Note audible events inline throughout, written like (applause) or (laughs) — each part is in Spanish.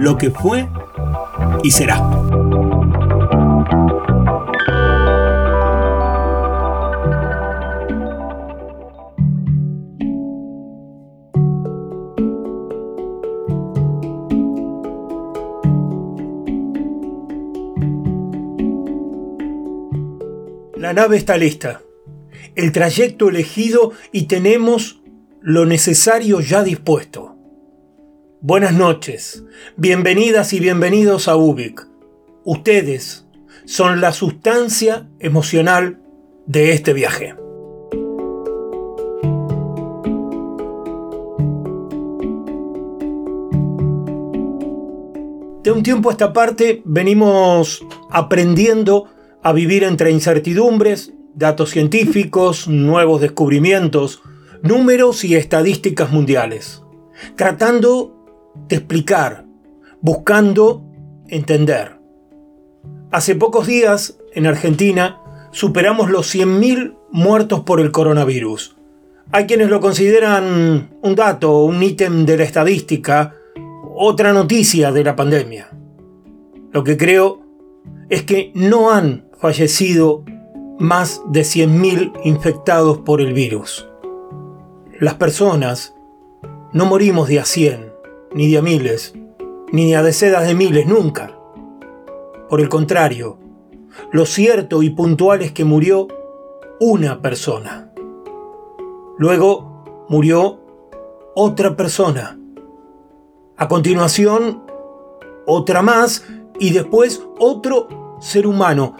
lo que fue y será. La nave está lista, el trayecto elegido y tenemos lo necesario ya dispuesto. Buenas noches, bienvenidas y bienvenidos a UBIC. Ustedes son la sustancia emocional de este viaje. De un tiempo a esta parte venimos aprendiendo a vivir entre incertidumbres, datos científicos, nuevos descubrimientos, números y estadísticas mundiales, tratando explicar, buscando entender. Hace pocos días, en Argentina, superamos los 100.000 muertos por el coronavirus. Hay quienes lo consideran un dato, un ítem de la estadística, otra noticia de la pandemia. Lo que creo es que no han fallecido más de 100.000 infectados por el virus. Las personas no morimos de a 100, ni de a miles, ni a decenas de miles, nunca. Por el contrario, lo cierto y puntual es que murió una persona. Luego murió otra persona. A continuación, otra más y después otro ser humano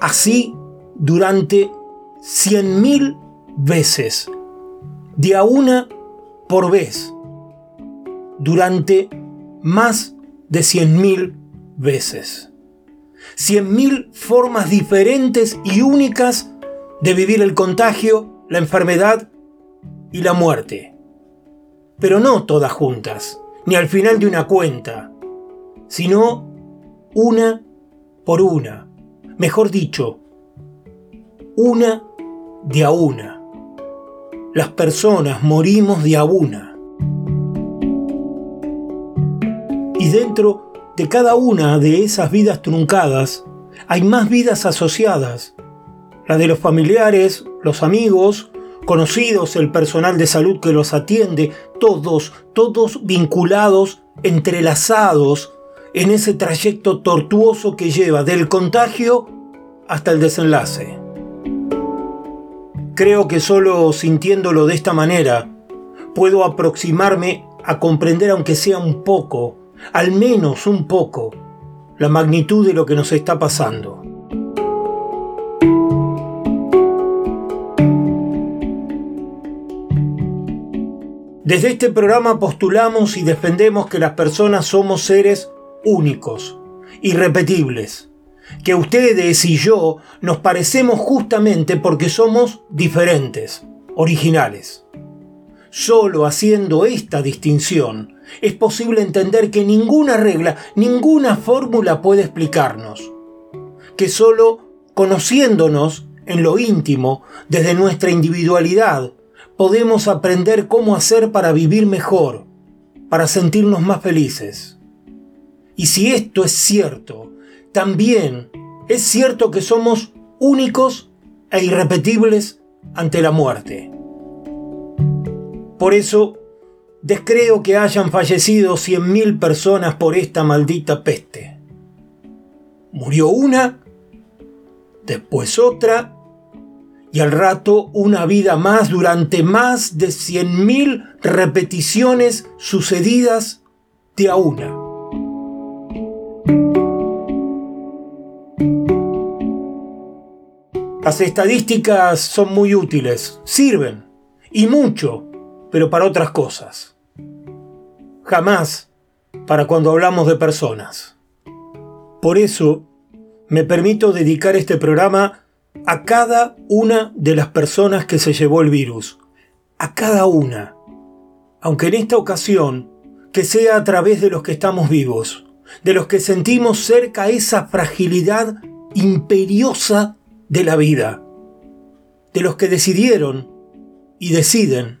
así durante cien mil veces, de a una por vez, durante más de cien mil veces. Cien mil formas diferentes y únicas de vivir el contagio, la enfermedad y la muerte. Pero no todas juntas, ni al final de una cuenta, sino una por una mejor dicho, una de a una. Las personas morimos de a una. Y dentro de cada una de esas vidas truncadas hay más vidas asociadas. La de los familiares, los amigos, conocidos, el personal de salud que los atiende, todos, todos vinculados, entrelazados en ese trayecto tortuoso que lleva del contagio hasta el desenlace. Creo que solo sintiéndolo de esta manera puedo aproximarme a comprender aunque sea un poco, al menos un poco, la magnitud de lo que nos está pasando. Desde este programa postulamos y defendemos que las personas somos seres únicos, irrepetibles, que ustedes y yo nos parecemos justamente porque somos diferentes, originales. Solo haciendo esta distinción es posible entender que ninguna regla, ninguna fórmula puede explicarnos, que solo conociéndonos en lo íntimo, desde nuestra individualidad, podemos aprender cómo hacer para vivir mejor, para sentirnos más felices. Y si esto es cierto, también es cierto que somos únicos e irrepetibles ante la muerte. Por eso, descreo que hayan fallecido 100.000 personas por esta maldita peste. Murió una, después otra, y al rato una vida más durante más de 100.000 repeticiones sucedidas de a una. Las estadísticas son muy útiles, sirven, y mucho, pero para otras cosas. Jamás para cuando hablamos de personas. Por eso, me permito dedicar este programa a cada una de las personas que se llevó el virus. A cada una. Aunque en esta ocasión, que sea a través de los que estamos vivos, de los que sentimos cerca esa fragilidad imperiosa de la vida, de los que decidieron y deciden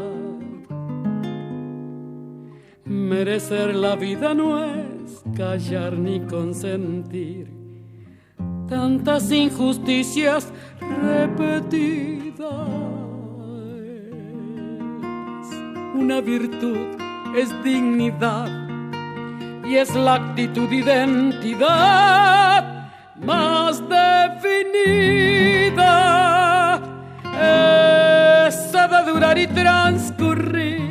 Merecer la vida no es callar ni consentir tantas injusticias repetidas. Una virtud es dignidad y es la actitud identidad más definida. Esa de durar y transcurrir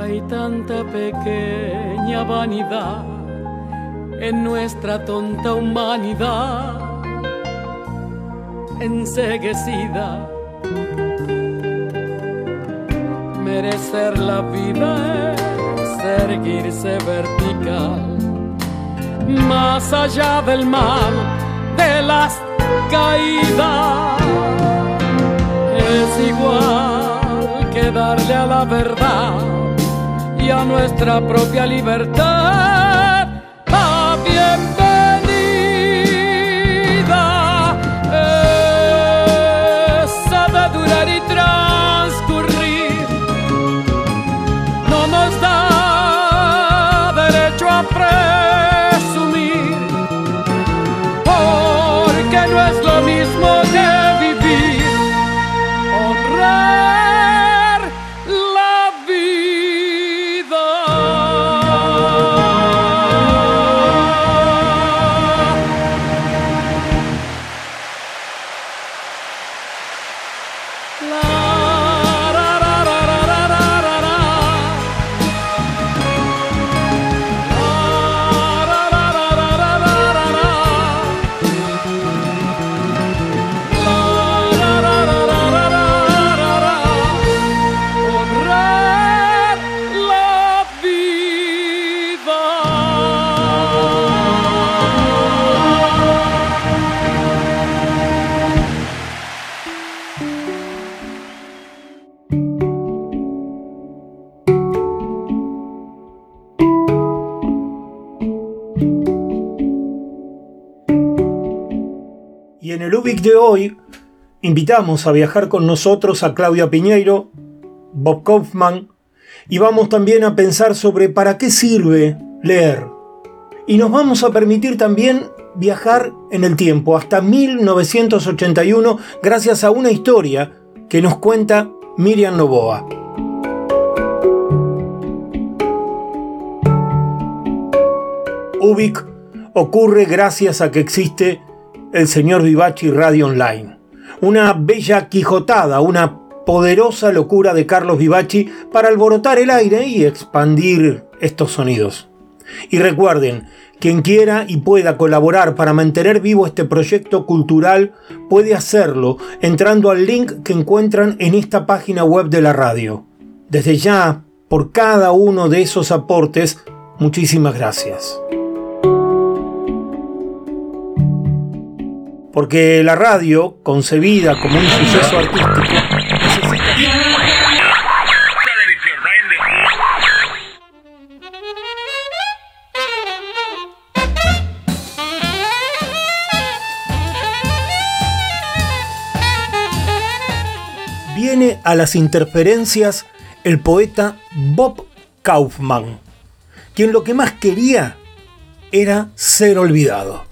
hay tanta pequeña vanidad en nuestra tonta humanidad, enseguecida. Merecer la vida es erguirse vertical, más allá del mal, de las caídas. Es igual que darle a la verdad y a nuestra propia libertad de hoy invitamos a viajar con nosotros a Claudia Piñeiro, Bob Kaufman, y vamos también a pensar sobre para qué sirve leer. Y nos vamos a permitir también viajar en el tiempo hasta 1981 gracias a una historia que nos cuenta Miriam Novoa. UBIC ocurre gracias a que existe el señor Vivachi Radio Online. Una bella quijotada, una poderosa locura de Carlos Vivaci para alborotar el aire y expandir estos sonidos. Y recuerden, quien quiera y pueda colaborar para mantener vivo este proyecto cultural puede hacerlo entrando al link que encuentran en esta página web de la radio. Desde ya, por cada uno de esos aportes, muchísimas gracias. Porque la radio, concebida como un suceso artístico, viene a las interferencias el poeta Bob Kaufman, quien lo que más quería era ser olvidado.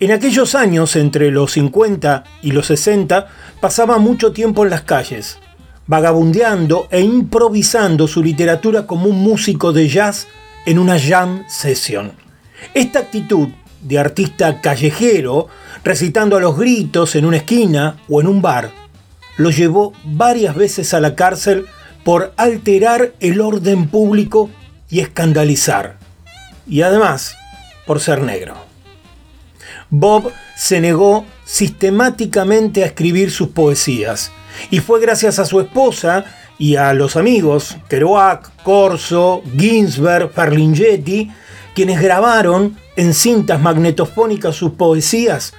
En aquellos años, entre los 50 y los 60, pasaba mucho tiempo en las calles, vagabundeando e improvisando su literatura como un músico de jazz en una jam session. Esta actitud de artista callejero, recitando a los gritos en una esquina o en un bar, lo llevó varias veces a la cárcel por alterar el orden público y escandalizar. Y además, por ser negro. Bob se negó sistemáticamente a escribir sus poesías, y fue gracias a su esposa y a los amigos Kerouac, Corso, Ginsberg, Ferlinghetti, quienes grabaron en cintas magnetofónicas sus poesías,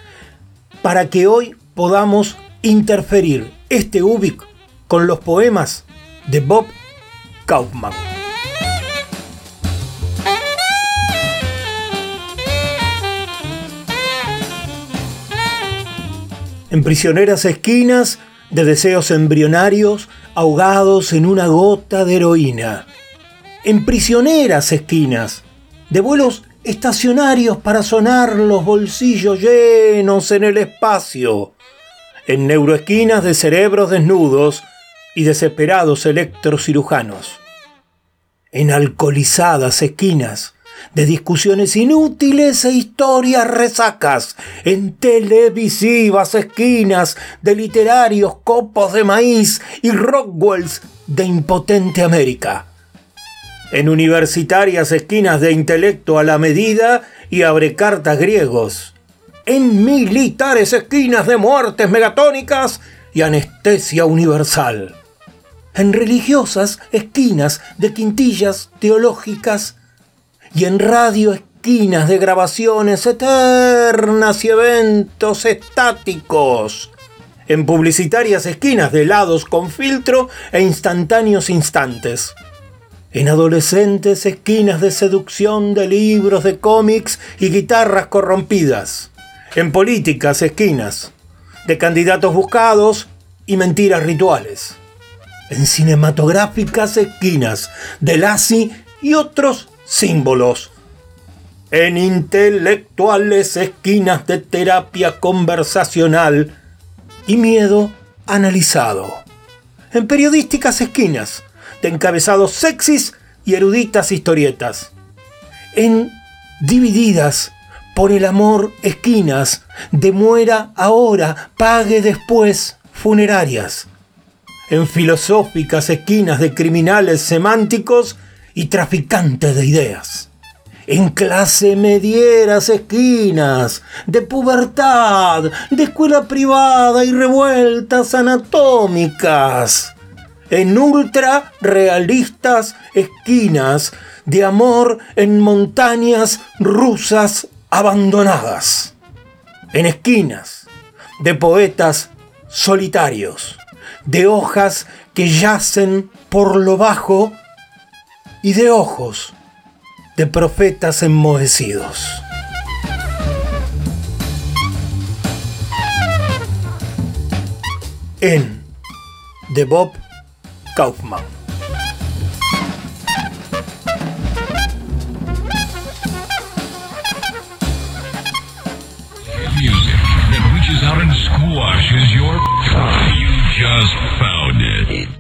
para que hoy podamos interferir este Ubik con los poemas de Bob Kaufman. En prisioneras esquinas de deseos embrionarios ahogados en una gota de heroína, en prisioneras esquinas de vuelos estacionarios para sonar los bolsillos llenos en el espacio, en neuroesquinas de cerebros desnudos y desesperados electrocirujanos, en alcoholizadas esquinas de discusiones inútiles e historias resacas, en televisivas esquinas de literarios copos de maíz y Rockwells de impotente América, en universitarias esquinas de intelecto a la medida y abrecartas griegos, en militares esquinas de muertes megatónicas y anestesia universal, en religiosas esquinas de quintillas teológicas y en radio esquinas de grabaciones eternas y eventos estáticos. En publicitarias esquinas de helados con filtro e instantáneos instantes. En adolescentes esquinas de seducción de libros de cómics y guitarras corrompidas. En políticas esquinas de candidatos buscados y mentiras rituales. En cinematográficas esquinas de Lassie y otros símbolos. En intelectuales esquinas de terapia conversacional y miedo analizado. En periodísticas esquinas de encabezados sexys y eruditas historietas. En divididas por el amor esquinas de muera ahora, pague después funerarias. En filosóficas esquinas de criminales semánticos y traficantes de ideas. En clase medieras esquinas, de pubertad, de escuela privada y revueltas anatómicas. En ultra realistas esquinas de amor en montañas rusas abandonadas. En esquinas de poetas solitarios, de hojas que yacen por lo bajo y de ojos de profetas enmohecidos. En de Bob Kaufman. That reaches out and squashes your. (laughs) You just found it.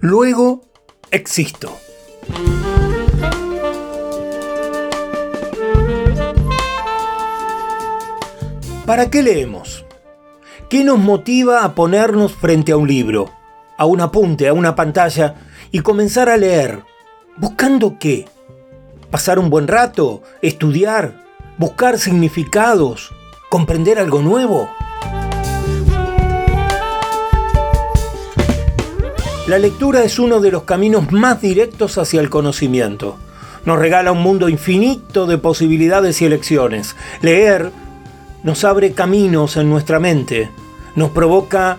Luego existo. ¿Para qué leemos? ¿Qué nos motiva a ponernos frente a un libro, a un apunte, a una pantalla y comenzar a leer? ¿Buscando qué? ¿Pasar un buen rato? ¿Estudiar? ¿Buscar significados? ¿Comprender algo nuevo? La lectura es uno de los caminos más directos hacia el conocimiento. Nos regala un mundo infinito de posibilidades y elecciones. Leer nos abre caminos en nuestra mente, nos provoca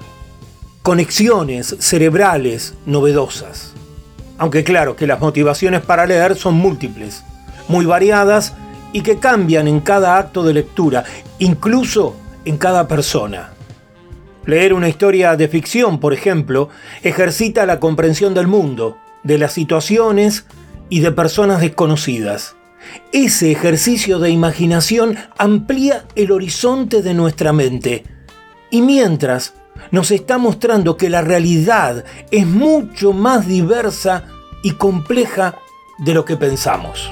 conexiones cerebrales novedosas. Aunque claro que las motivaciones para leer son múltiples, muy variadas y que cambian en cada acto de lectura, incluso en cada persona. Leer una historia de ficción, por ejemplo, ejercita la comprensión del mundo, de las situaciones y de personas desconocidas. Ese ejercicio de imaginación amplía el horizonte de nuestra mente. Y mientras nos está mostrando que la realidad es mucho más diversa y compleja de lo que pensamos.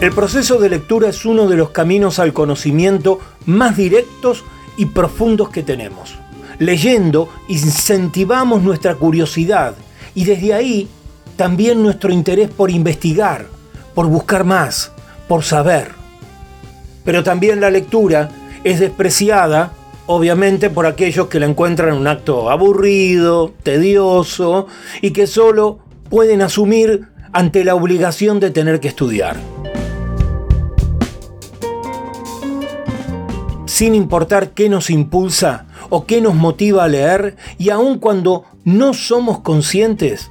El proceso de lectura es uno de los caminos al conocimiento más directos y profundos que tenemos. Leyendo incentivamos nuestra curiosidad y desde ahí también nuestro interés por investigar, por buscar más, por saber. Pero también la lectura es despreciada, obviamente, por aquellos que la encuentran un acto aburrido, tedioso y que solo pueden asumir ante la obligación de tener que estudiar. Sin importar qué nos impulsa, o qué nos motiva a leer y aun cuando no somos conscientes,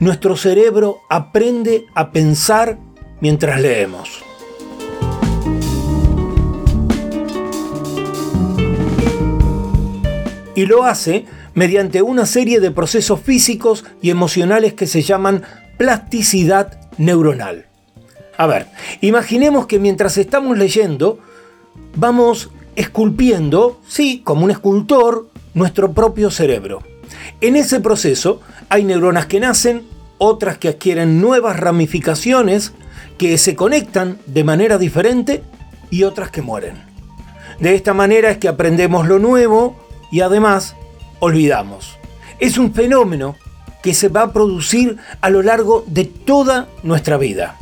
nuestro cerebro aprende a pensar mientras leemos. Y lo hace mediante una serie de procesos físicos y emocionales que se llaman plasticidad neuronal. A ver, imaginemos que mientras estamos leyendo, vamos esculpiendo, sí, como un escultor, nuestro propio cerebro. En ese proceso hay neuronas que nacen, otras que adquieren nuevas ramificaciones, que se conectan de manera diferente y otras que mueren. De esta manera es que aprendemos lo nuevo y además olvidamos. Es un fenómeno que se va a producir a lo largo de toda nuestra vida.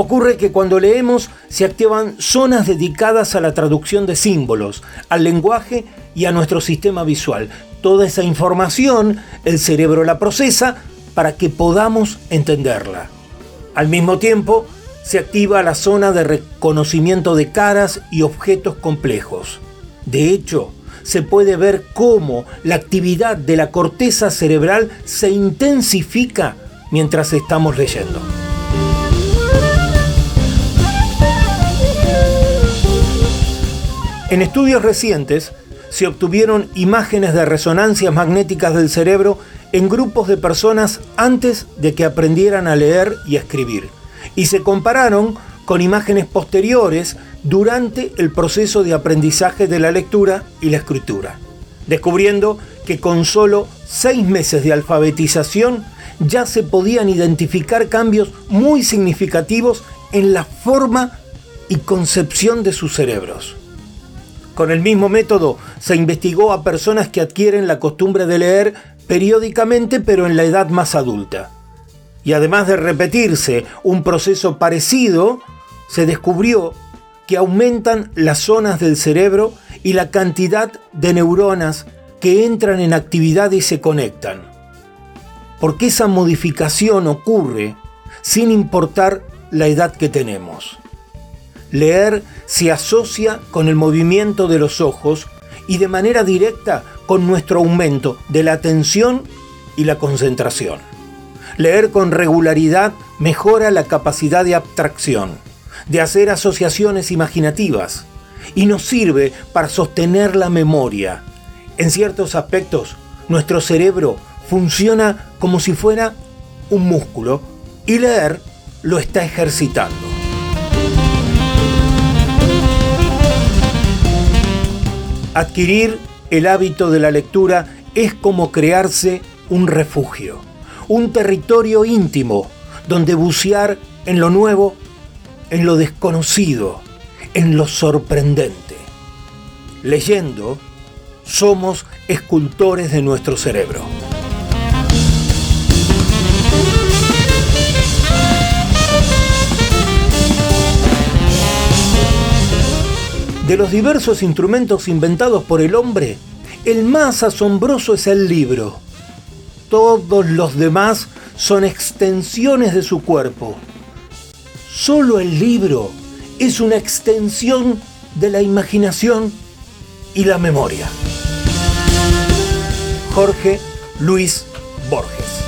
Ocurre que cuando leemos se activan zonas dedicadas a la traducción de símbolos, al lenguaje y a nuestro sistema visual. Toda esa información el cerebro la procesa para que podamos entenderla. Al mismo tiempo, se activa la zona de reconocimiento de caras y objetos complejos. De hecho, se puede ver cómo la actividad de la corteza cerebral se intensifica mientras estamos leyendo. En estudios recientes se obtuvieron imágenes de resonancias magnéticas del cerebro en grupos de personas antes de que aprendieran a leer y escribir, y se compararon con imágenes posteriores durante el proceso de aprendizaje de la lectura y la escritura, descubriendo que con solo seis meses de alfabetización ya se podían identificar cambios muy significativos en la forma y concepción de sus cerebros. Con el mismo método se investigó a personas que adquieren la costumbre de leer periódicamente pero en la edad más adulta. Y además de repetirse un proceso parecido, se descubrió que aumentan las zonas del cerebro y la cantidad de neuronas que entran en actividad y se conectan. Porque esa modificación ocurre sin importar la edad que tenemos. Leer se asocia con el movimiento de los ojos y de manera directa con nuestro aumento de la atención y la concentración. Leer con regularidad mejora la capacidad de abstracción, de hacer asociaciones imaginativas y nos sirve para sostener la memoria. En ciertos aspectos, nuestro cerebro funciona como si fuera un músculo y leer lo está ejercitando. Adquirir el hábito de la lectura es como crearse un refugio, un territorio íntimo donde bucear en lo nuevo, en lo desconocido, en lo sorprendente. Leyendo, somos escultores de nuestro cerebro. De los diversos instrumentos inventados por el hombre, el más asombroso es el libro. Todos los demás son extensiones de su cuerpo. Solo el libro es una extensión de la imaginación y la memoria. Jorge Luis Borges.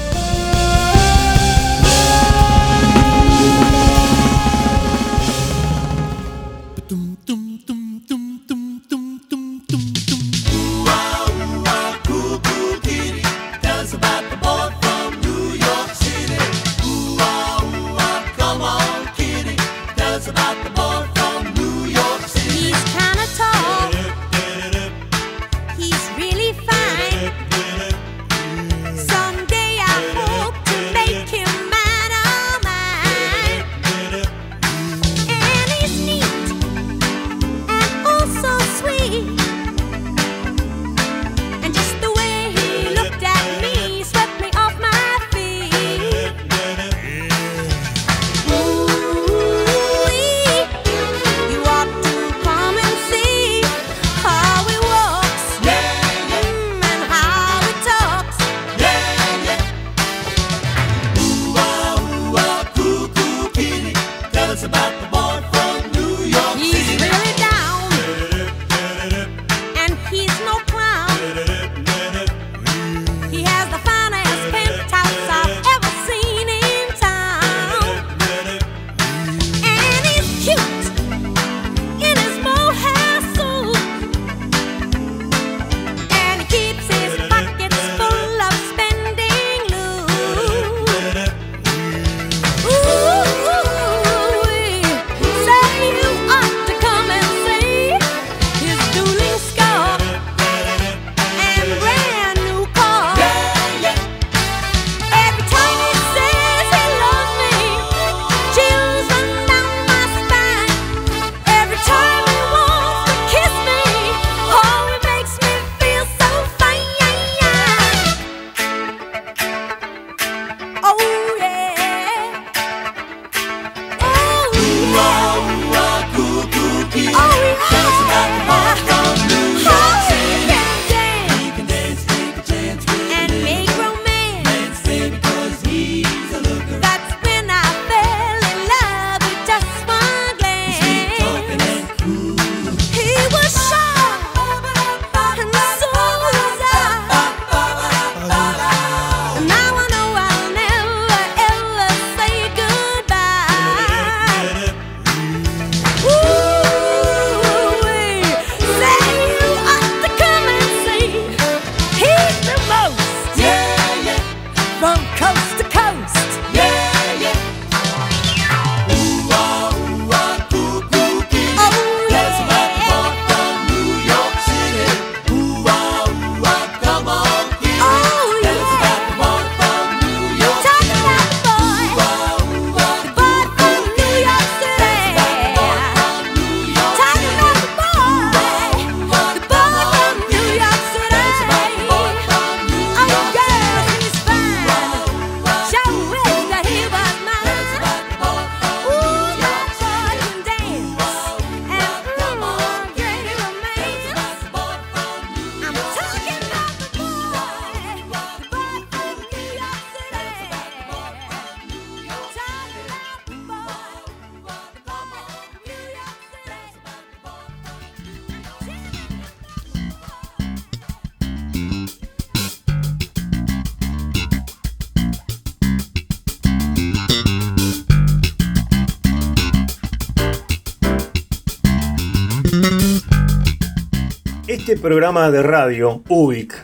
Este programa de radio, UBIC,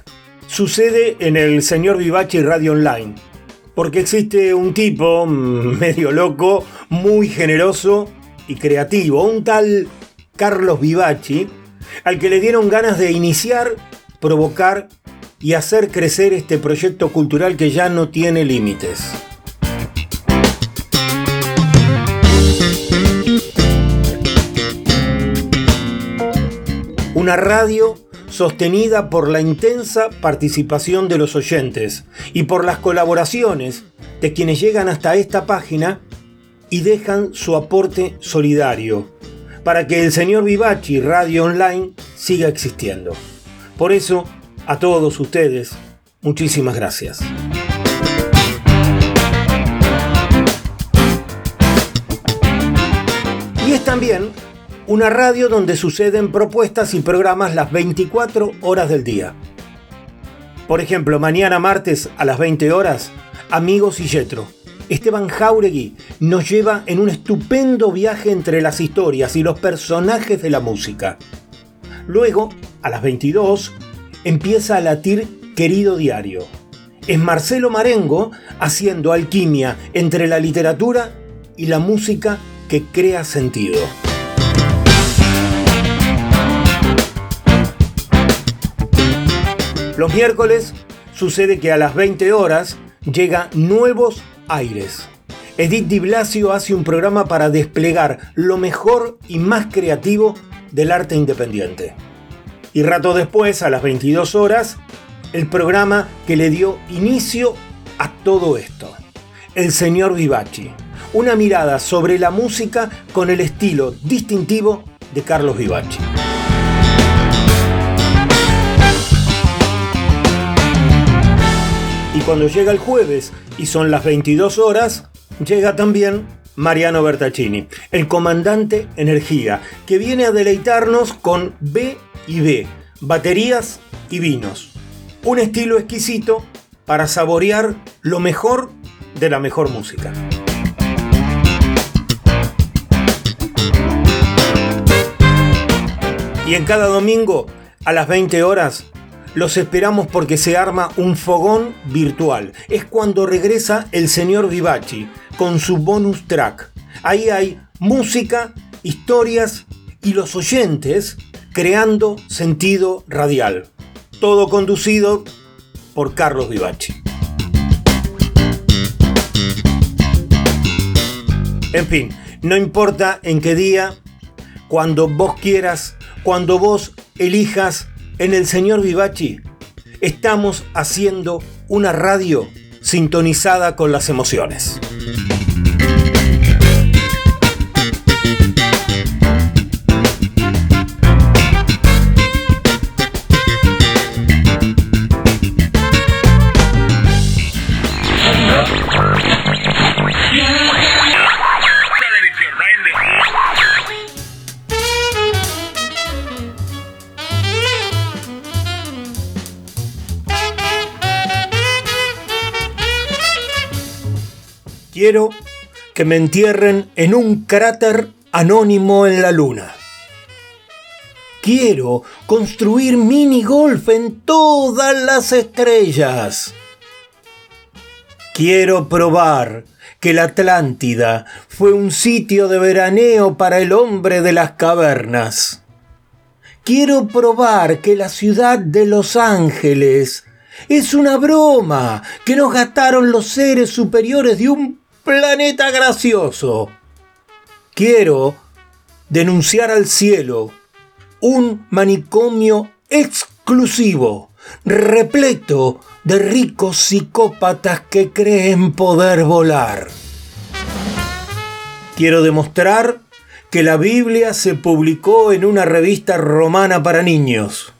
sucede en el señor Vivachi Radio Online, porque existe un tipo mm, (laughs) medio loco, muy generoso y creativo, un tal Carlos Vivachi, al que le dieron ganas de iniciar provocar y hacer crecer este proyecto cultural que ya no tiene límites. Una radio sostenida por la intensa participación de los oyentes y por las colaboraciones de quienes llegan hasta esta página y dejan su aporte solidario para que el señor Vivachi Radio Online siga existiendo. Por eso, a todos ustedes, muchísimas gracias. Y es también una radio donde suceden propuestas y programas las 24 horas del día. Por ejemplo, mañana martes a las 20 horas, Amigos y Yetro. Esteban Jauregui nos lleva en un estupendo viaje entre las historias y los personajes de la música. Luego, a las 22, empieza a latir Querido Diario. Es Marcelo Marengo haciendo alquimia entre la literatura y la música que crea sentido. Los miércoles sucede que a las 20 horas llega Nuevos Aires. Edith Di Blasio hace un programa para desplegar lo mejor y más creativo del arte independiente. Y rato después, a las 22 horas, el programa que le dio inicio a todo esto. El señor Vivaci. Una mirada sobre la música con el estilo distintivo de Carlos Vivaci. Y cuando llega el jueves y son las 22 horas, llega también Mariano Bertaccini, el comandante Energía, que viene a deleitarnos con B y B, baterías y vinos. Un estilo exquisito para saborear lo mejor de la mejor música. Y en cada domingo, a las 20 horas, los esperamos porque se arma un fogón virtual. Es cuando regresa el señor Vivaci con su bonus track. Ahí hay música, historias y los oyentes creando sentido radial. Todo conducido por Carlos Vivaci. En fin, no importa en qué día, cuando vos quieras, cuando vos elijas en el señor Vivaci, estamos haciendo una radio sintonizada con las emociones. Quiero que me entierren en un cráter anónimo en la luna. Quiero construir mini golf en todas las estrellas. Quiero probar que la Atlántida fue un sitio de veraneo para el hombre de las cavernas. Quiero probar que la ciudad de Los Ángeles es una broma que nos gastaron los seres superiores de un planeta gracioso. Quiero denunciar al cielo un manicomio exclusivo, repleto de ricos psicópatas que creen poder volar. Quiero demostrar que la Biblia se publicó en una revista romana para niños.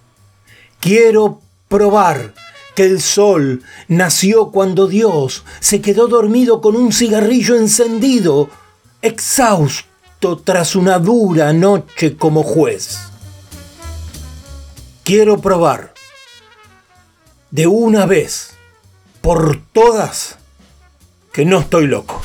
Quiero probar que el sol nació cuando Dios se quedó dormido con un cigarrillo encendido, exhausto tras una dura noche como juez. Quiero probar de una vez por todas que no estoy loco.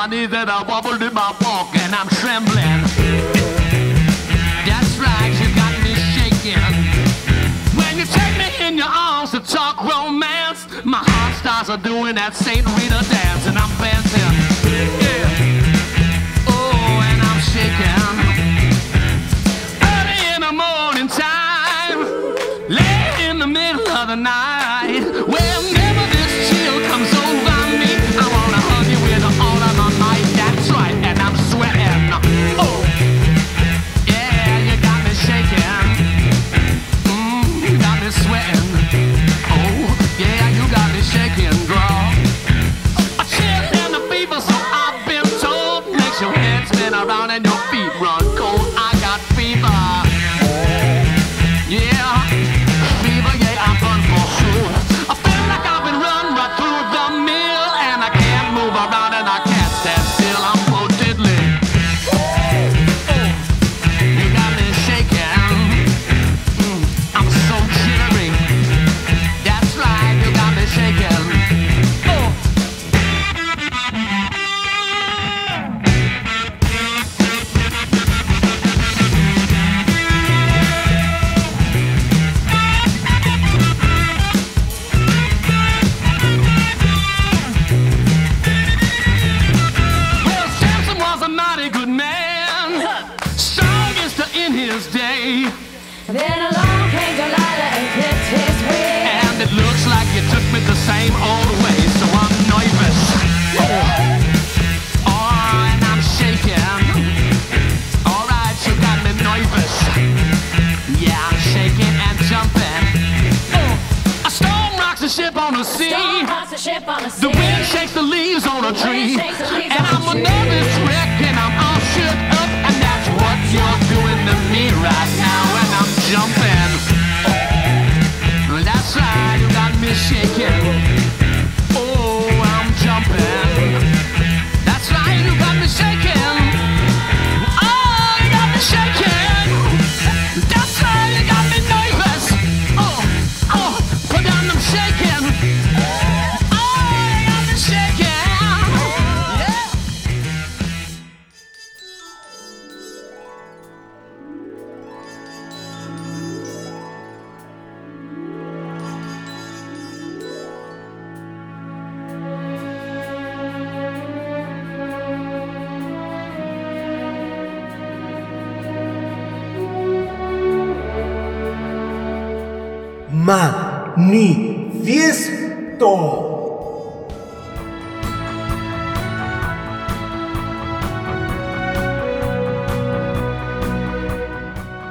Knocking in my knees and a wobble in my walk, and I'm trembling. That's right, you got me shaking. When you take me in your arms to talk romance, my heart starts doing that Saint Rita dance, and I'm dancing. Yeah. The sea. The ship on the sea. The wind shakes the leaves on a tree. shakes the leaves And I'm a nervous wreck and I'm all shook up. And that's what you're doing to me right now. And I'm jumping. That's right, you got me shaking.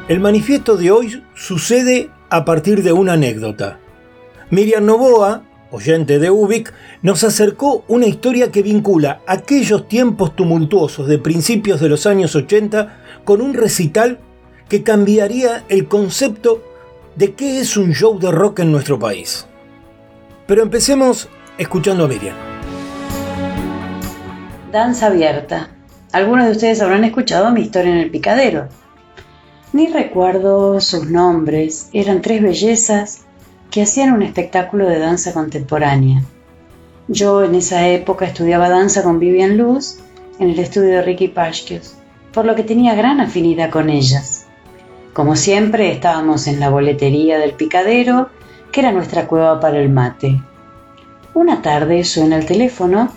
El manifiesto de hoy sucede a partir de una anécdota. Miriam Novoa, oyente de Ubik, nos acercó una historia que vincula aquellos tiempos tumultuosos de principios de los años 80 con un recital que cambiaría el concepto de qué es un show de rock en nuestro país. Pero empecemos escuchando a Miriam. Danza abierta. Algunos de ustedes habrán escuchado mi historia en el picadero. Ni recuerdo sus nombres, eran tres bellezas que hacían un espectáculo de danza contemporánea. Yo en esa época estudiaba danza con Vivian Luz en el estudio de Ricky Pashkios, por lo que tenía gran afinidad con ellas. Como siempre, estábamos en la boletería del picadero, que era nuestra cueva para el mate. Una tarde suena el teléfono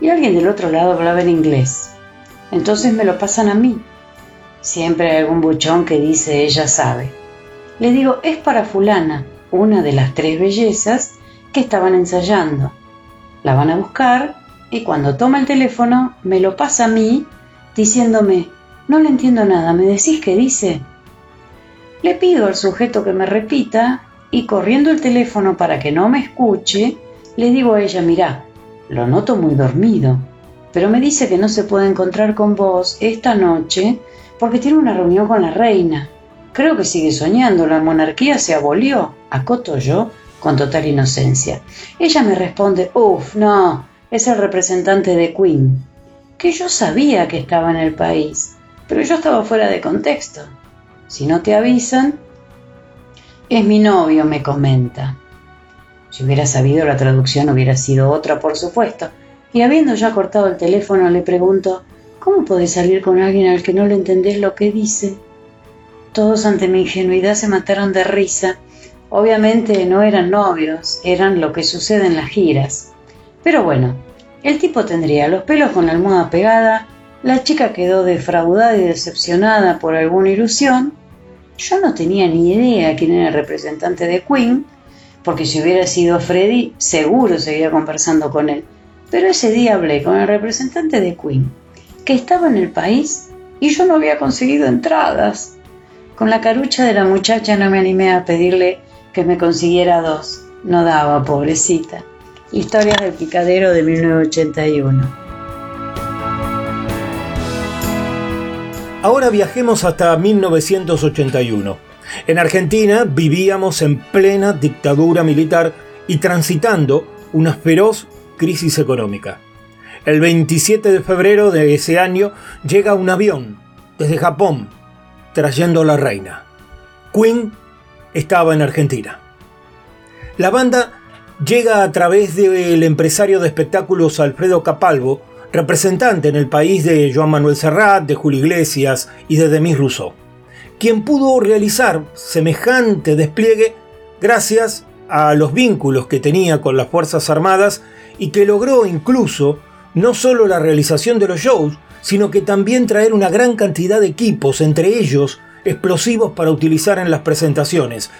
y alguien del otro lado hablaba en inglés. Entonces me lo pasan a mí. Siempre hay algún buchón que dice ella sabe. Le digo, es para fulana, una de las tres bellezas que estaban ensayando. La van a buscar y cuando toma el teléfono me lo pasa a mí diciéndome, no le entiendo nada, ¿me decís qué dice? Le pido al sujeto que me repita y corriendo el teléfono para que no me escuche, le digo a ella, mirá, lo noto muy dormido, pero me dice que no se puede encontrar con vos esta noche porque tiene una reunión con la reina. Creo que sigue soñando, la monarquía se abolió, acoto yo con total inocencia. Ella me responde, uff, no, es el representante de Queen, que yo sabía que estaba en el país, pero yo estaba fuera de contexto. Si no te avisan, es mi novio, me comenta. Si hubiera sabido la traducción hubiera sido otra, por supuesto. Y habiendo ya cortado el teléfono, le pregunto, ¿cómo podés salir con alguien al que no le entendés lo que dice? Todos ante mi ingenuidad se mataron de risa. Obviamente no eran novios, eran lo que sucede en las giras. Pero bueno, el tipo tendría los pelos con la almohada pegada, la chica quedó defraudada y decepcionada por alguna ilusión. Yo no tenía ni idea quién era el representante de Queen, porque si hubiera sido Freddy, seguro seguía conversando con él. Pero ese día hablé con el representante de Queen, que estaba en el país y yo no había conseguido entradas. Con la carucha de la muchacha no me animé a pedirle que me consiguiera dos. No daba, pobrecita. Historias del picadero de 1981. Ahora viajemos hasta 1981. En Argentina vivíamos en plena dictadura militar y transitando una feroz crisis económica. El 27 de febrero de ese año llega un avión desde Japón trayendo a la reina. Queen estaba en Argentina. La banda llega a través del empresario de espectáculos Alfredo Capalvo, representante en el país de Joan Manuel Serrat, de Julio Iglesias y de Demis Rousseau, quien pudo realizar semejante despliegue gracias a los vínculos que tenía con las Fuerzas Armadas y que logró incluso no solo la realización de los shows, sino que también traer una gran cantidad de equipos, entre ellos explosivos para utilizar en las presentaciones,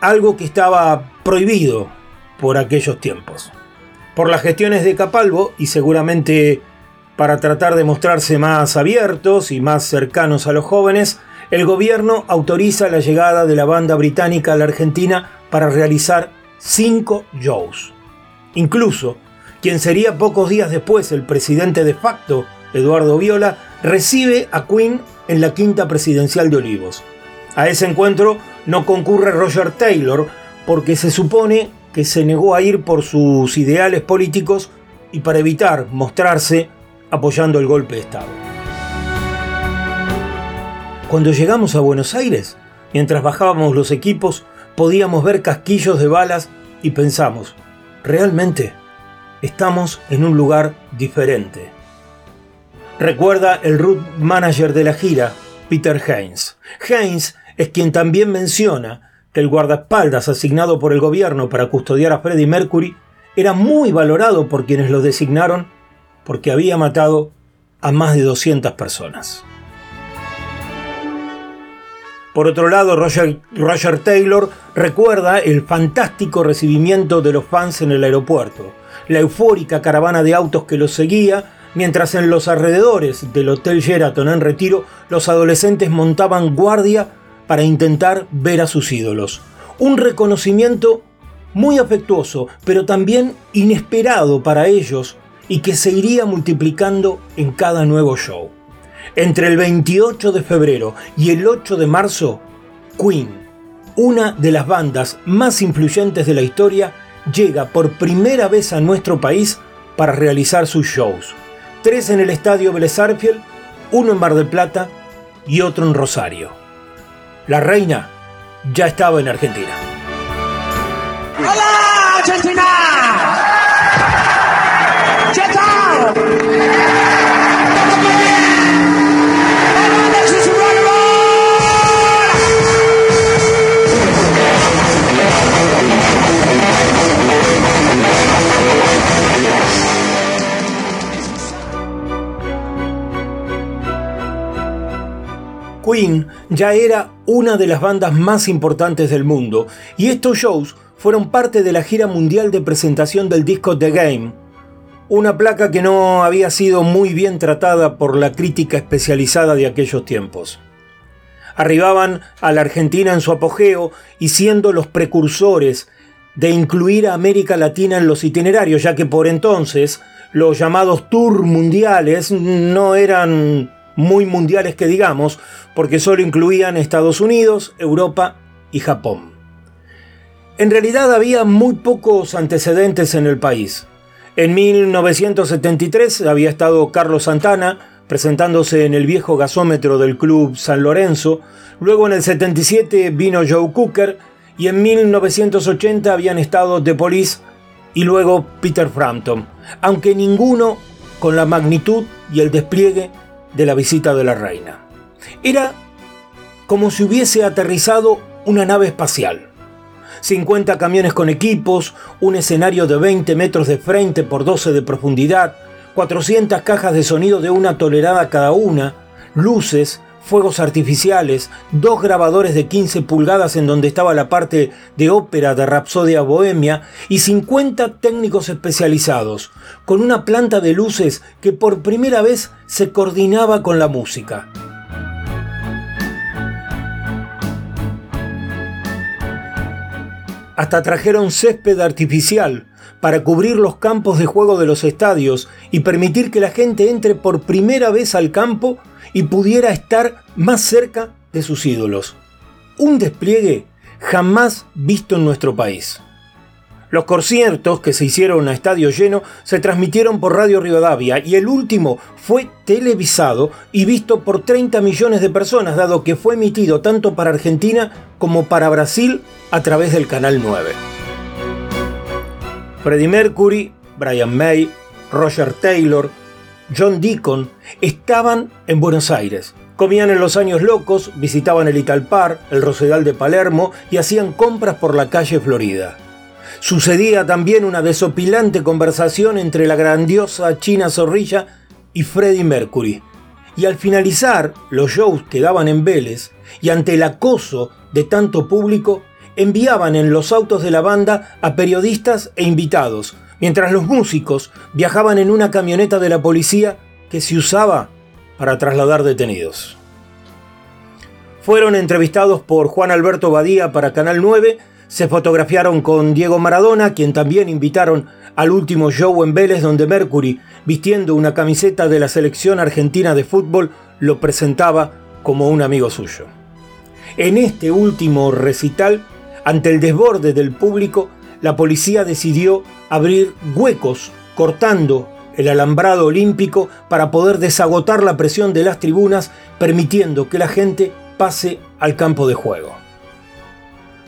algo que estaba prohibido por aquellos tiempos. Por las gestiones de Capalvo, y seguramente para tratar de mostrarse más abiertos y más cercanos a los jóvenes, el gobierno autoriza la llegada de la banda británica a la Argentina para realizar cinco shows. Incluso, quien sería pocos días después el presidente de facto, Eduardo Viola, recibe a Queen en la quinta presidencial de Olivos. A ese encuentro no concurre Roger Taylor porque se supone que se negó a ir por sus ideales políticos y para evitar mostrarse apoyando el golpe de Estado. Cuando llegamos a Buenos Aires, mientras bajábamos los equipos, podíamos ver casquillos de balas y pensamos, realmente estamos en un lugar diferente. Recuerda el root manager de la gira, Peter Haynes. Haynes es quien también menciona que el guardaespaldas asignado por el gobierno para custodiar a Freddie Mercury era muy valorado por quienes lo designaron porque había matado a más de 200 personas. Por otro lado, Roger, Taylor recuerda el fantástico recibimiento de los fans en el aeropuerto, la eufórica caravana de autos que los seguía, mientras en los alrededores del Hotel Sheraton en retiro los adolescentes montaban guardia para intentar ver a sus ídolos. Un reconocimiento muy afectuoso, pero también inesperado para ellos y que se iría multiplicando en cada nuevo show. Entre el 28 de febrero y el 8 de marzo, Queen, una de las bandas más influyentes de la historia, llega por primera vez a nuestro país para realizar sus shows. Tres en el Estadio Vélez uno en Mar del Plata y otro en Rosario. La reina ya estaba en Argentina. ¡Hola, Argentina! Queen ya era una de las bandas más importantes del mundo y estos shows fueron parte de la gira mundial de presentación del disco The Game, una placa que no había sido muy bien tratada por la crítica especializada de aquellos tiempos. Arribaban a la Argentina en su apogeo y siendo los precursores de incluir a América Latina en los itinerarios, ya que por entonces los llamados tours mundiales no eran muy mundiales que digamos, porque solo incluían Estados Unidos, Europa y Japón. En realidad había muy pocos antecedentes en el país. En 1973 había estado Carlos Santana presentándose en el viejo gasómetro del Club San Lorenzo, luego en el 77 vino Joe Cooker y en 1980 habían estado The Police y luego Peter Frampton, aunque ninguno con la magnitud y el despliegue de la visita de la reina. Era como si hubiese aterrizado una nave espacial. 50 camiones con equipos, un escenario de 20 metros de frente por 12 de profundidad, 400 cajas de sonido de una tolerada cada una, luces, fuegos artificiales, dos grabadores de 15 pulgadas en donde estaba la parte de ópera de Rapsodia Bohemia y 50 técnicos especializados, con una planta de luces que por primera vez se coordinaba con la música. Hasta trajeron césped artificial para cubrir los campos de juego de los estadios y permitir que la gente entre por primera vez al campo y pudiera estar más cerca de sus ídolos. Un despliegue jamás visto en nuestro país. Los conciertos que se hicieron a estadio lleno se transmitieron por Radio Rivadavia y el último fue televisado y visto por 30 millones de personas, dado que fue emitido tanto para Argentina como para Brasil a través del Canal 9. Freddie Mercury, Brian May, Roger Taylor, John Deacon estaban en Buenos Aires. Comían en los años locos, visitaban el Italpar, el Rosedal de Palermo y hacían compras por la calle Florida. Sucedía también una desopilante conversación entre la grandiosa China Zorrilla y Freddie Mercury. Y al finalizar los shows que daban en Vélez, y ante el acoso de tanto público, enviaban en los autos de la banda a periodistas e invitados, mientras los músicos viajaban en una camioneta de la policía que se usaba para trasladar detenidos. Fueron entrevistados por Juan Alberto Badía para Canal 9 se fotografiaron con Diego Maradona, quien también invitaron al último show en Vélez donde Mercury, vistiendo una camiseta de la selección argentina de fútbol, lo presentaba como un amigo suyo. En este último recital, ante el desborde del público, la policía decidió abrir huecos cortando el alambrado olímpico para poder desagotar la presión de las tribunas, permitiendo que la gente pase al campo de juego.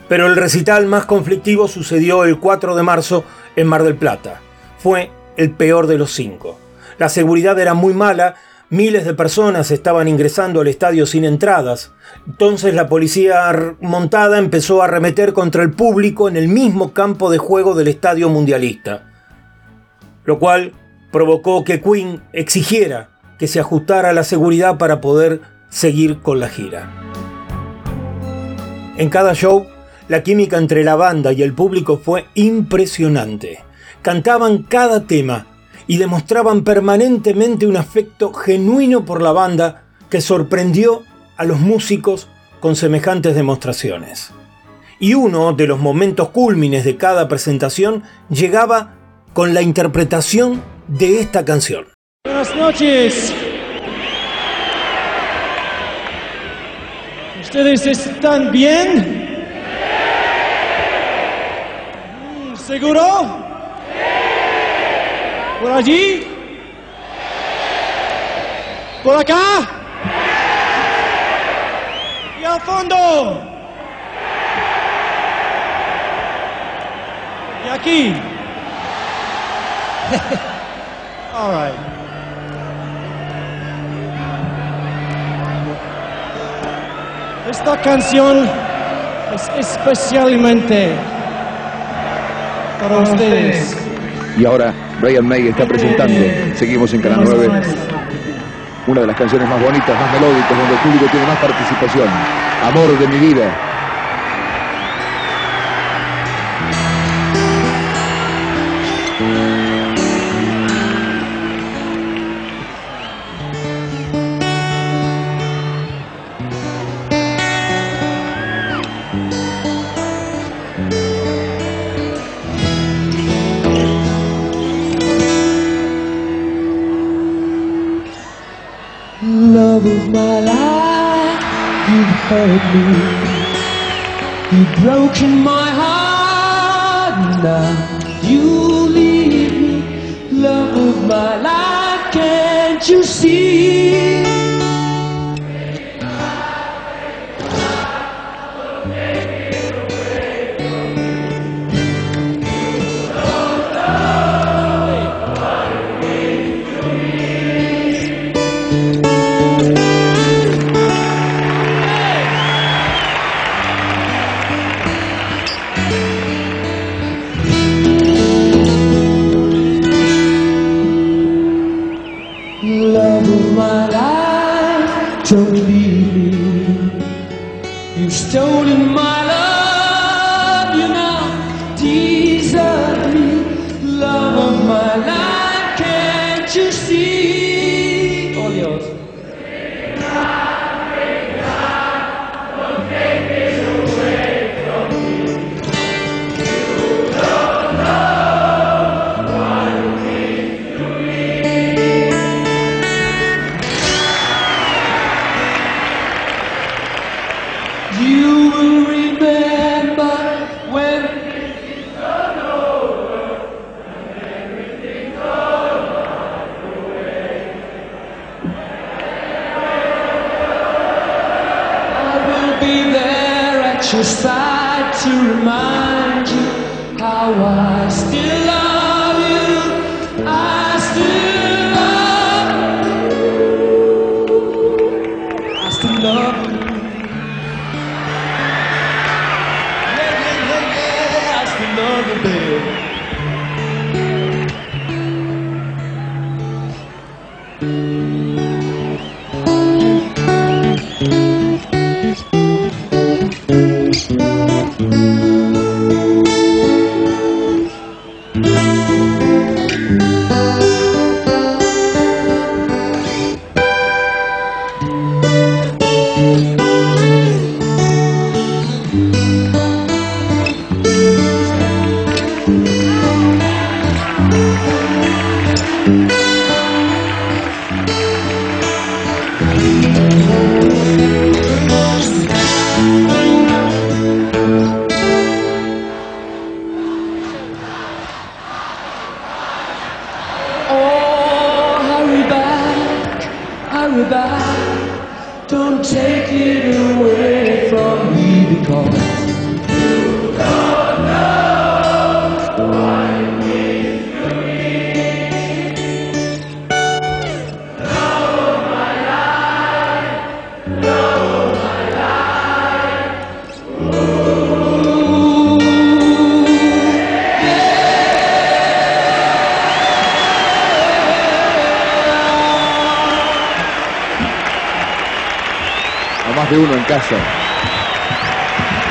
Pero el recital más conflictivo sucedió el 4 de marzo en Mar del Plata. Fue el peor de los cinco. La seguridad era muy mala, miles de personas estaban ingresando al estadio sin entradas. Entonces la policía montada empezó a arremeter contra el público en el mismo campo de juego del estadio mundialista. Lo cual provocó que Queen exigiera que se ajustara la seguridad para poder seguir con la gira. En cada show la química entre la banda y el público fue impresionante. Cantaban cada tema y demostraban permanentemente un afecto genuino por la banda que sorprendió a los músicos con semejantes demostraciones. Y uno de los momentos cúlmines de cada presentación llegaba con la interpretación de esta canción. Buenas noches. ¿Ustedes están bien? ¿Seguro? ¿Por allí? ¿Por acá? ¿Y al fondo? ¿Y aquí? (laughs) All right. Esta canción es especialmente para ustedes. Y ahora Brian May está presentando, seguimos en Canal 9, una de las canciones más bonitas, más melódicas, donde el público tiene más participación. Amor de mi vida. You've broken my heart, casa.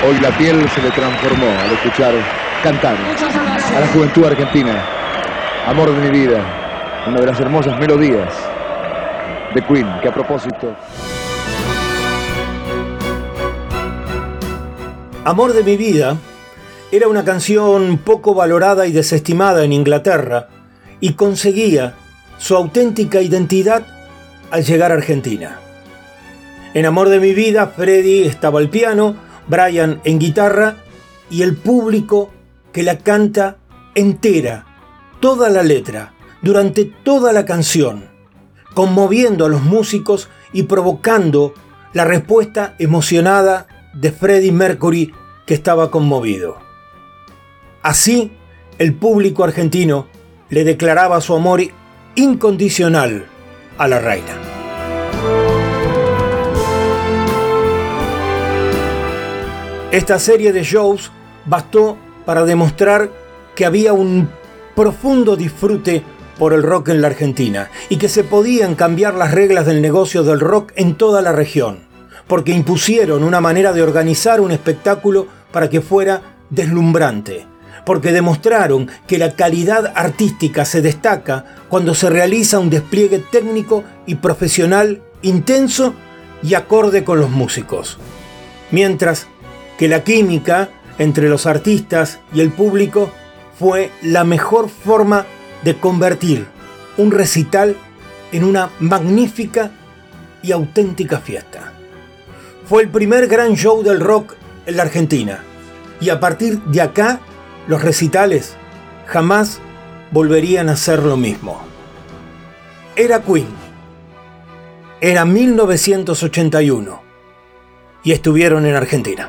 Hoy la piel se le transformó al escuchar cantar a la juventud argentina. Amor de mi vida, una de las hermosas melodías de Queen, que a propósito Amor de mi vida era una canción poco valorada y desestimada en Inglaterra y conseguía su auténtica identidad al llegar a Argentina. En Amor de mi vida, Freddy estaba al piano, Brian en guitarra y el público que la canta entera, toda la letra, durante toda la canción, conmoviendo a los músicos y provocando la respuesta emocionada de Freddie Mercury que estaba conmovido. Así, el público argentino le declaraba su amor incondicional a la reina. Esta serie de shows bastó para demostrar que había un profundo disfrute por el rock en la Argentina y que se podían cambiar las reglas del negocio del rock en toda la región, porque impusieron una manera de organizar un espectáculo para que fuera deslumbrante, porque demostraron que la calidad artística se destaca cuando se realiza un despliegue técnico y profesional intenso y acorde con los músicos. Mientras que la química entre los artistas y el público fue la mejor forma de convertir un recital en una magnífica y auténtica fiesta. Fue el primer gran show del rock en la Argentina y a partir de acá los recitales jamás volverían a ser lo mismo. Era Queen. Era 1981 y estuvieron en Argentina.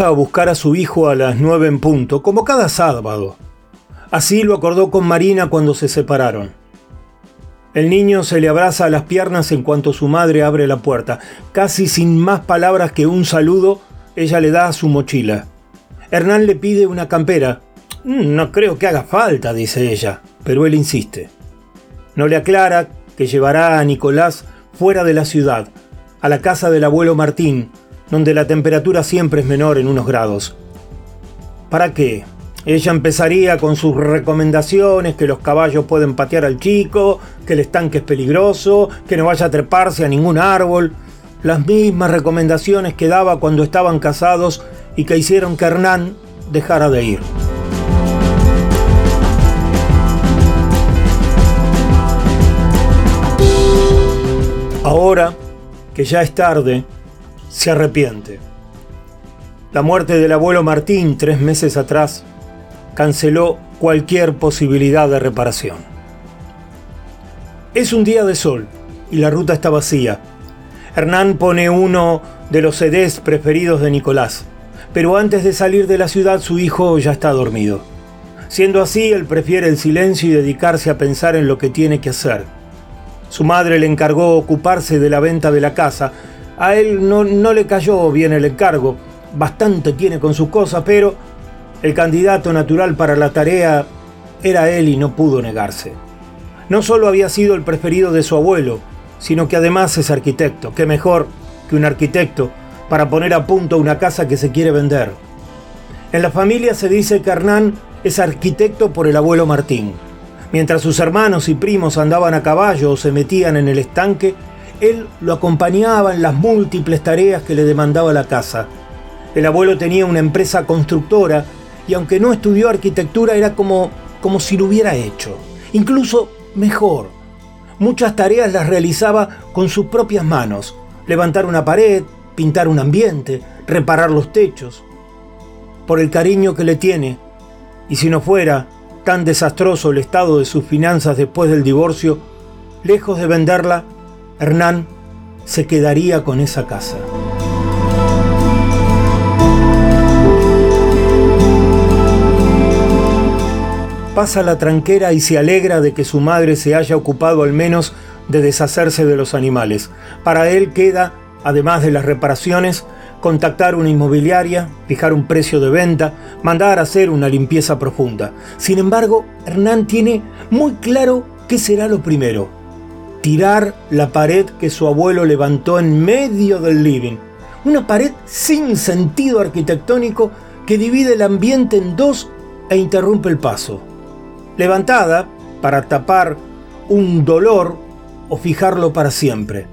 A buscar a su hijo a las 9 en punto, como cada sábado. Así lo acordó con Marina cuando se separaron. El niño se le abraza a las piernas en cuanto su madre abre la puerta. Casi sin más palabras que un saludo, ella le da su mochila. Hernán le pide una campera. "Mm, No creo que haga falta, dice ella, pero él insiste. No le aclara que llevará a Nicolás fuera de la ciudad, a la casa del abuelo Martín, donde la temperatura siempre es menor en unos grados. ¿Para qué? Ella empezaría con sus recomendaciones, que los caballos pueden patear al chico, que el estanque es peligroso, que no vaya a treparse a ningún árbol. Las mismas recomendaciones que daba cuando estaban casados y que hicieron que Hernán dejara de ir. Ahora, que ya es tarde, se arrepiente. La muerte del abuelo Martín tres meses atrás canceló cualquier posibilidad de reparación. Es un día de sol y la ruta está vacía. Hernán pone uno de los CDs preferidos de Nicolás, pero antes de salir de la ciudad su hijo ya está dormido. Siendo así, él prefiere el silencio y dedicarse a pensar en lo que tiene que hacer. Su madre le encargó ocuparse de la venta de la casa. A él no, no le cayó bien el encargo, bastante tiene con sus cosas, pero el candidato natural para la tarea era él y no pudo negarse. No solo había sido el preferido de su abuelo, sino que además es arquitecto. ¿Qué mejor que un arquitecto para poner a punto una casa que se quiere vender? En la familia se dice que Hernán es arquitecto por el abuelo Martín. Mientras sus hermanos y primos andaban a caballo o se metían en el estanque, él lo acompañaba en las múltiples tareas que le demandaba la casa. El abuelo tenía una empresa constructora y aunque no estudió arquitectura era como, como si lo hubiera hecho. Incluso mejor. Muchas tareas las realizaba con sus propias manos. Levantar una pared, pintar un ambiente, reparar los techos. Por el cariño que le tiene, y si no fuera tan desastroso el estado de sus finanzas después del divorcio, lejos de venderla, Hernán se quedaría con esa casa. pasa la tranquera y se alegra de que su madre se haya ocupado al menos de deshacerse de los animales. Para él queda, además de las reparaciones, contactar una inmobiliaria, fijar un precio de venta, mandar a hacer una limpieza profunda. Sin embargo, Hernán tiene muy claro qué será lo primero. Tirar la pared que su abuelo levantó en medio del living. Una pared sin sentido arquitectónico que divide el ambiente en dos e interrumpe el paso. Levantada para tapar un dolor o fijarlo para siempre.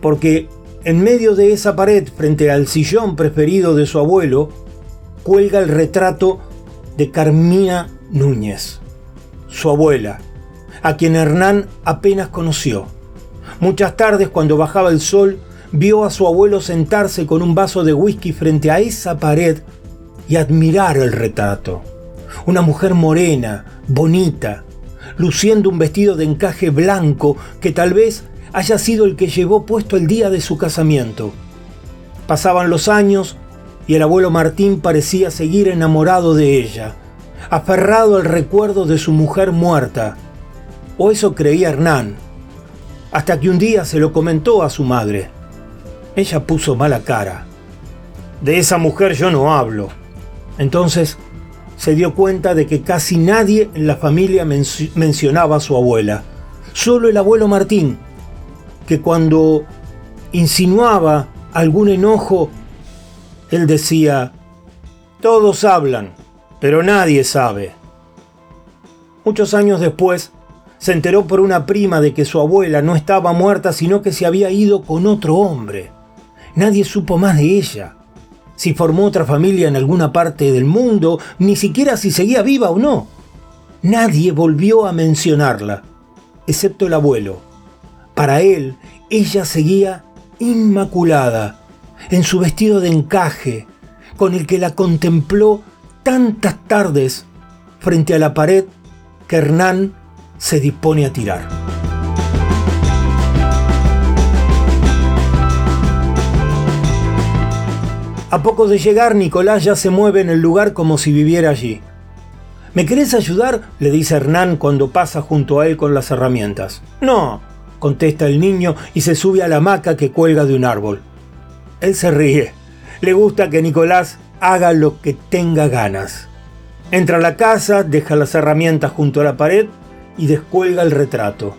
Porque en medio de esa pared, frente al sillón preferido de su abuelo, cuelga el retrato de Carmina Núñez, su abuela, a quien Hernán apenas conoció. Muchas tardes, cuando bajaba el sol, vio a su abuelo sentarse con un vaso de whisky frente a esa pared y admirar el retrato. Una mujer morena, bonita, luciendo un vestido de encaje blanco que tal vez haya sido el que llevó puesto el día de su casamiento. Pasaban los años y el abuelo Martín parecía seguir enamorado de ella, aferrado al recuerdo de su mujer muerta. O eso creía Hernán, hasta que un día se lo comentó a su madre. Ella puso mala cara. De esa mujer yo no hablo. Entonces se dio cuenta de que casi nadie en la familia menc- mencionaba a su abuela. Solo el abuelo Martín, que cuando insinuaba algún enojo, él decía, todos hablan, pero nadie sabe. Muchos años después, se enteró por una prima de que su abuela no estaba muerta, sino que se había ido con otro hombre. Nadie supo más de ella. Si formó otra familia en alguna parte del mundo, ni siquiera si seguía viva o no. Nadie volvió a mencionarla, excepto el abuelo. Para él, ella seguía inmaculada, en su vestido de encaje, con el que la contempló tantas tardes frente a la pared que Hernán se dispone a tirar. A poco de llegar, Nicolás ya se mueve en el lugar como si viviera allí. ¿Me querés ayudar? le dice Hernán cuando pasa junto a él con las herramientas. No, contesta el niño y se sube a la hamaca que cuelga de un árbol. Él se ríe. Le gusta que Nicolás haga lo que tenga ganas. Entra a la casa, deja las herramientas junto a la pared y descuelga el retrato.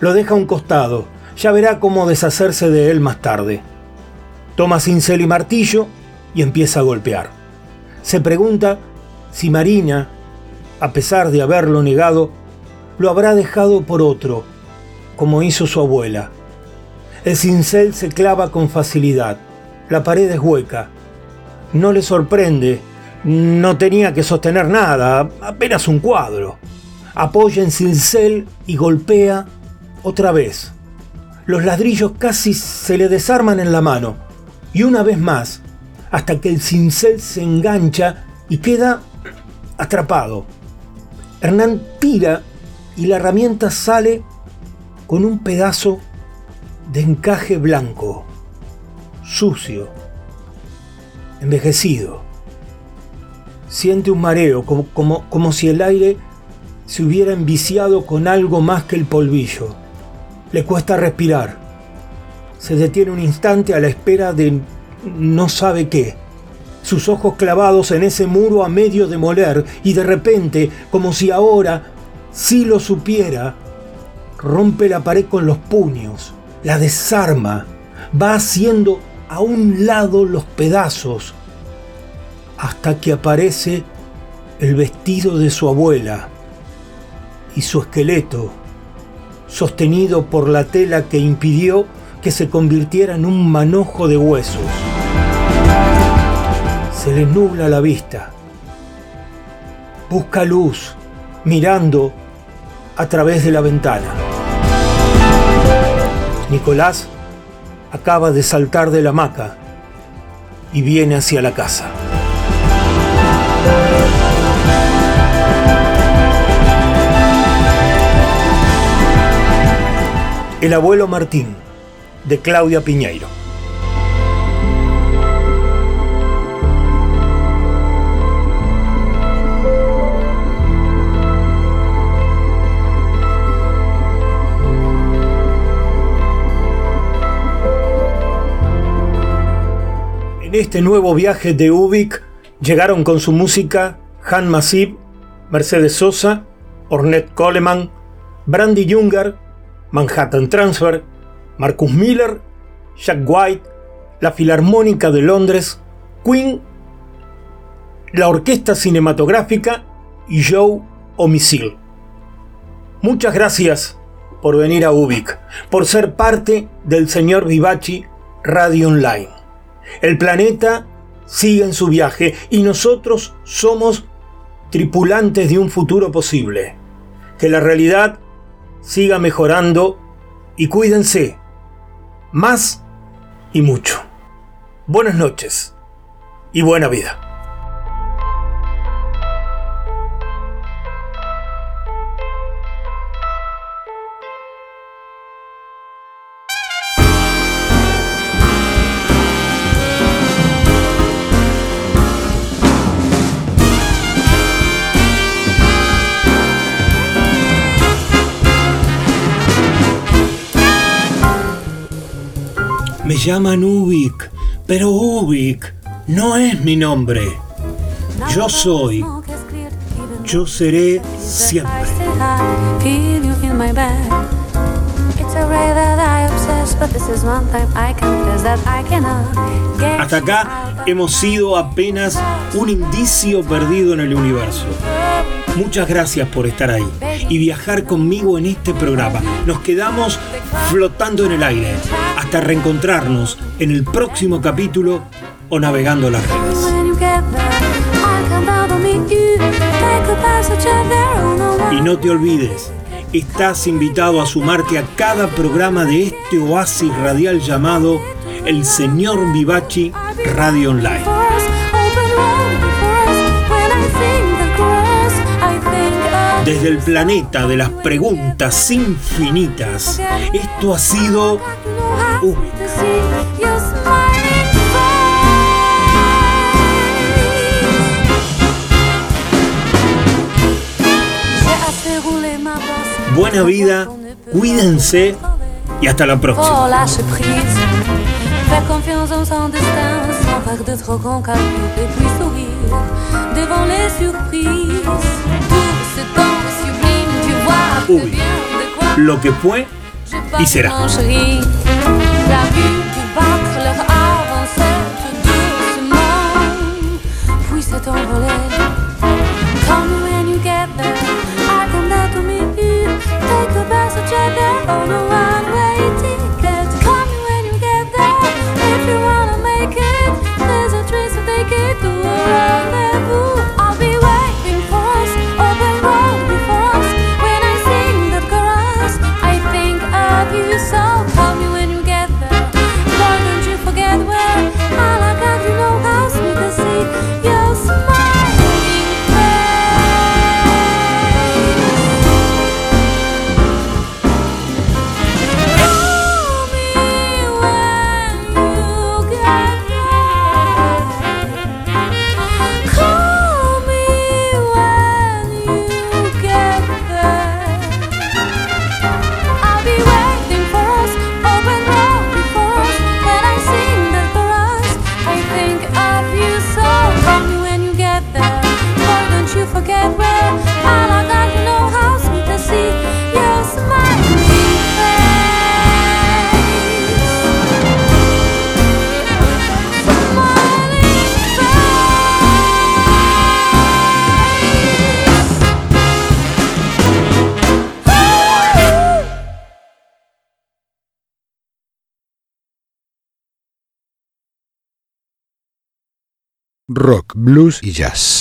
Lo deja a un costado. Ya verá cómo deshacerse de él más tarde. Toma cincel y martillo y empieza a golpear. Se pregunta si Marina, a pesar de haberlo negado, lo habrá dejado por otro, como hizo su abuela. El cincel se clava con facilidad. La pared es hueca. No le sorprende. No tenía que sostener nada, apenas un cuadro. Apoya en cincel y golpea otra vez. Los ladrillos casi se le desarman en la mano. Y una vez más, hasta que el cincel se engancha y queda atrapado. Hernán tira y la herramienta sale con un pedazo de encaje blanco, sucio, envejecido. Siente un mareo, como, como, como si el aire se hubiera enviciado con algo más que el polvillo. Le cuesta respirar. Se detiene un instante a la espera de no sabe qué. Sus ojos clavados en ese muro a medio demoler y de repente, como si ahora sí lo supiera, rompe la pared con los puños, la desarma, va haciendo a un lado los pedazos, hasta que aparece el vestido de su abuela y su esqueleto, sostenido por la tela que impidió que se convirtiera en un manojo de huesos. Se le nubla la vista. Busca luz, mirando a través de la ventana. Nicolás acaba de saltar de la hamaca y viene hacia la casa. El abuelo Martín, de Claudia Piñeiro. En este nuevo viaje de Ubik llegaron con su música Han Masib, Mercedes Sosa, Ornette Coleman, Brandy Junger Manhattan Transfer, Marcus Miller, Jack White, la Filarmónica de Londres, Queen, la Orquesta Cinematográfica y Joe Omisil. Muchas gracias por venir a Ubik, por ser parte del señor Vivaci Radio Online. El planeta sigue en su viaje y nosotros somos tripulantes de un futuro posible. Que la realidad siga mejorando y cuídense más y mucho. Buenas noches y buena vida. Llaman Ubik, pero Ubik no es mi nombre. Yo soy, yo seré siempre. Hasta acá hemos sido apenas un indicio perdido en el universo. Muchas gracias por estar ahí y viajar conmigo en este programa. Nos quedamos flotando en el aire hasta reencontrarnos en el próximo capítulo o navegando las redes. Y no te olvides, estás invitado a sumarte a cada programa de este oasis radial llamado El Señor Vivaci Radio Online. Desde el planeta de las preguntas infinitas, esto ha sido you Buena vida, cuídense y hasta la próxima. Oh, lâche prise. Fais confiance en son destin, sans faire de trop grands calculs et puis sourire devant les surprises. Tout ce temps sublime, tu vois très Uy. bien de quoi Lo que fue y será. La vue du battre leur avancée tout doucement, puis s'est envolé. Rock, blues y jazz.